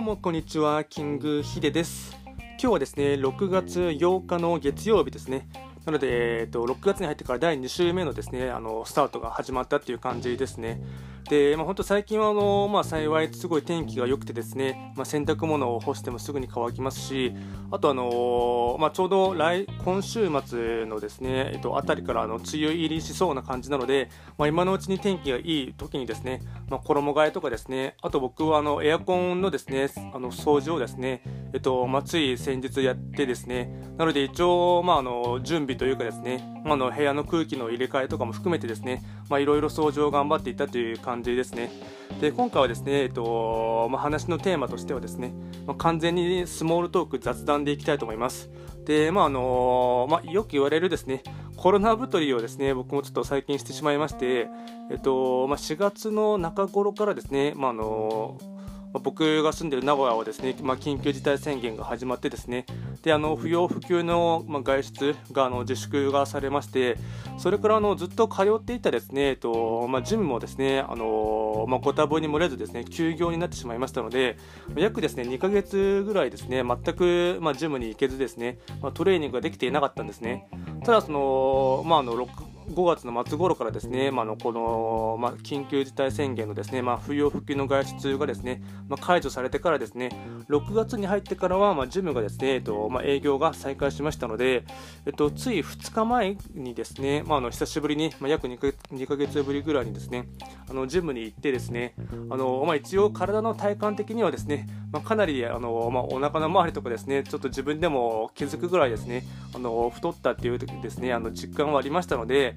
うもこんにちは、キングヒデです。今日はですね、6月8日の月曜日ですね。なので、えっと、6月に入ってから第2週目のですね、あのスタートが始まったっていう感じですね。で、まあ、本当最近はあの、まあ、幸いすごい天気が良くてですね、まあ、洗濯物を干してもすぐに乾きますし、あとあの、まあ、ちょうど来今週末のですね、えっと、あたりからあの梅雨入りしそうな感じなので、まあ、今のうちに天気がいい時にですね、まあ、衣替えとかですね、あと僕はあのエアコンのですね、あの掃除をですね、えっと、まあ、つい先日やってですね、なので一応、まあ、あの準備というかですね、まあ、あの部屋の空気の入れ替えとかも含めてですね、まあ、いろいろ掃除を頑張っていたという感じですね。で今回はですね、えっとまあ、話のテーマとしてはですね、まあ、完全にスモールトーク雑談でいきたいと思います。で、まああのまあ、よく言われるですね、コロナ太りをですね、僕もちょっと最近してしまいまして、えっとまあ、4月の中頃からですね、まああのまあ僕が住んでいる名古屋はですね、まあ、緊急事態宣言が始まってですねであの不要不急の、まあ、外出があの自粛がされましてそれからあのずっと通っていたですね、えっとまあ、ジムもですねあの、まあ、ご多忙に漏れずですね休業になってしまいましたので約ですね2ヶ月ぐらいですね全く、まあ、ジムに行けずですね、まあ、トレーニングができていなかったんですね。ただその、まあ、あの5月の末頃からですね、まあ、のこの、まあ、緊急事態宣言のですね、まあ、不要不急の外出がですね、まあ、解除されてからですね、6月に入ってからは、まあ、ジムがですね、えっとまあ、営業が再開しましたので、えっと、つい2日前にですね、まあ、あの久しぶりに、まあ、約2か ,2 ヶ月ぶりぐらいにですね、あのジムに行ってですね、あのまあ、一応体の体感的にはですね、まあ、かなりあの、まあ、お腹の周りとかですね、ちょっと自分でも気づくぐらいですね、あの太ったっていうですね、あの実感はありましたので、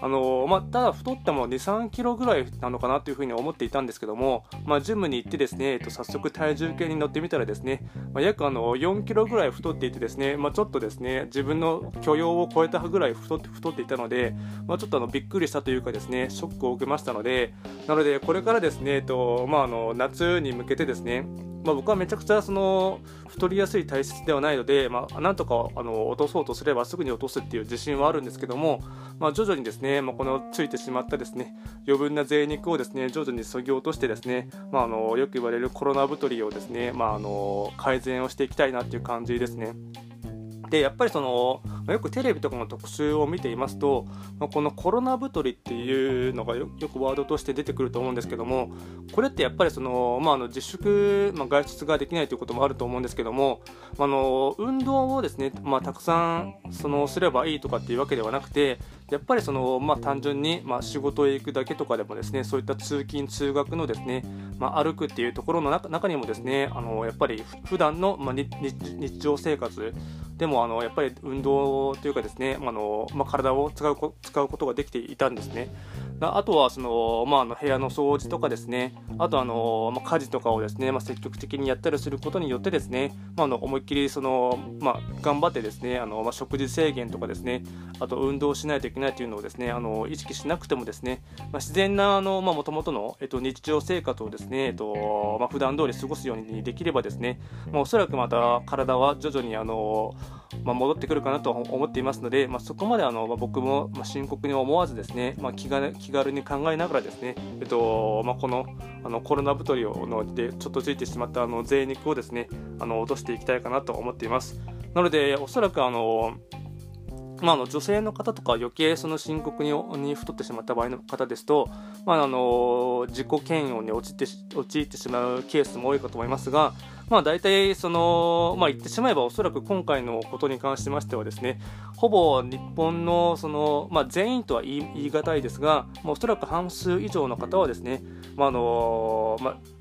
あのまあ、ただ太っても2、3キロぐらいなのかなというふうに思っていたんですけども、まあ、ジムに行ってですね、えっと、早速体重計に乗ってみたらですね、まあ、約あの4キロぐらい太っていてですね、まあ、ちょっとですね自分の許容を超えたぐらい太って太っていたので、まあ、ちょっとあのびっくりしたというかですねショックを受けましたのでなのでこれからですね、えっとまあ、あの夏に向けてですねまあ、僕はめちゃくちゃその太りやすい体質ではないので、まあ、なんとかあの落とそうとすればすぐに落とすっていう自信はあるんですけども、まあ、徐々にですねですね、まあ、このついてしまったですね余分な贅肉をですね徐々にそぎ落としてですね、まあ、あのよく言われるコロナ太りをですね、まあ、あの改善をしていきたいなっていう感じですね。でやっぱりそのよくテレビとかの特集を見ていますとこのコロナ太りっていうのがよくワードとして出てくると思うんですけどもこれってやっぱりその、まあ、あの自粛、まあ、外出ができないということもあると思うんですけどもあの運動をですね、まあ、たくさんそのすればいいとかっていうわけではなくてやっぱりその、まあ、単純に、まあ、仕事へ行くだけとかでもですねそういった通勤通学のですね、まあ、歩くっていうところの中にもですねあのやっぱり普段の、まあ、日常生活でもあのやっぱり運動というかですねあの、まあ、体を使う使うことができていたんですね。あとはその、まあ、あの部屋の掃除とかですね、あとあの、まあ、家事とかをですね、まあ、積極的にやったりすることによってですね、まあ、あの思いっきりその、まあ、頑張ってですね、あのまあ、食事制限とかですね、あと運動しないといけないというのをですね、あの意識しなくてもですね、まあ、自然なあの、まあ、元々の、えっと、日常生活をですね、えっとまあ、普段通り過ごすようにできればですね、まあ、おそらくまた体は徐々にあの、まあ、戻ってくるかなと思っていますので、まあ、そこまであの、まあ、僕も深刻に思わずですね、まあ、気軽気軽に考えながらですね、えっとまあ、このあのコロナ太りのでちょっとついてしまったあの贅肉をですねあの落としていきたいかなと思っています。なのでおそらくあのま、あの女性の方とか余計その深刻にに太ってしまった場合の方ですと、まあ、あの自己嫌悪に陥って陥ってしまうケースも多いかと思いますが、まあ、大体その、まあ、言ってしまえばおそらく今回のことに関しましてはですねほぼ日本のその、まあ、全員とは言い言い難いですが、まあ、おそらく半数以上の方はですね、まああのまあ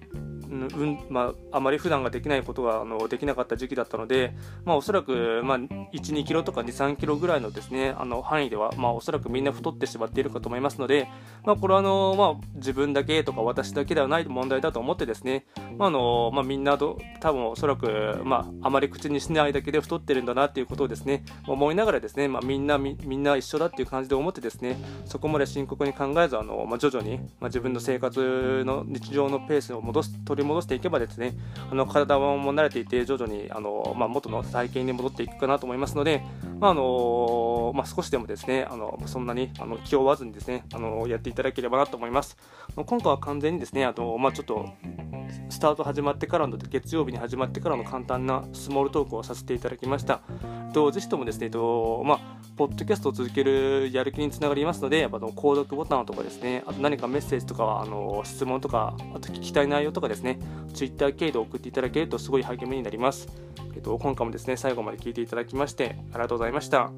うんまあ、あまり普段ができないことがあのできなかった時期だったので、まあ、おそらく、まあ、1、2キロとか2、3キロぐらいのですねあの範囲では、まあ、おそらくみんな太ってしまっているかと思いますので、まあ、これはあの、まあ、自分だけとか私だけではない問題だと思ってですね、まああのまあ、みんなど多分おそらく、まあ、あまり口にしないだけで太ってるんだなっていうことをですね思いながらですね、まあ、みんなみみんな一緒だっていう感じで思ってですねそこまで深刻に考えずあの、まあ、徐々に、まあ、自分の生活の日常のペースを戻す取取り戻していけばですねあの体も慣れていて徐々にあの、まあ、元の体型に戻っていくかなと思いますので、まああのまあ、少しでもですねあのそんなにあの気負わずにですねあのやっていただければなと思います。今回は完全にですねあの、まあ、ちょっとスタート始まってからの月曜日に始まってからの簡単なスモールトークをさせていただきました。とぜひともですね、とまあ、ポッドキャストを続けるやる気につながりますので、やっぱ購読ボタンとかですね、あと何かメッセージとか、あの質問とか、あと聞きたい内容とかですね、Twitter 経由で送っていただけるとすごい励みになります。えっと、今回もですね、最後まで聞いていただきまして、ありがとうございました。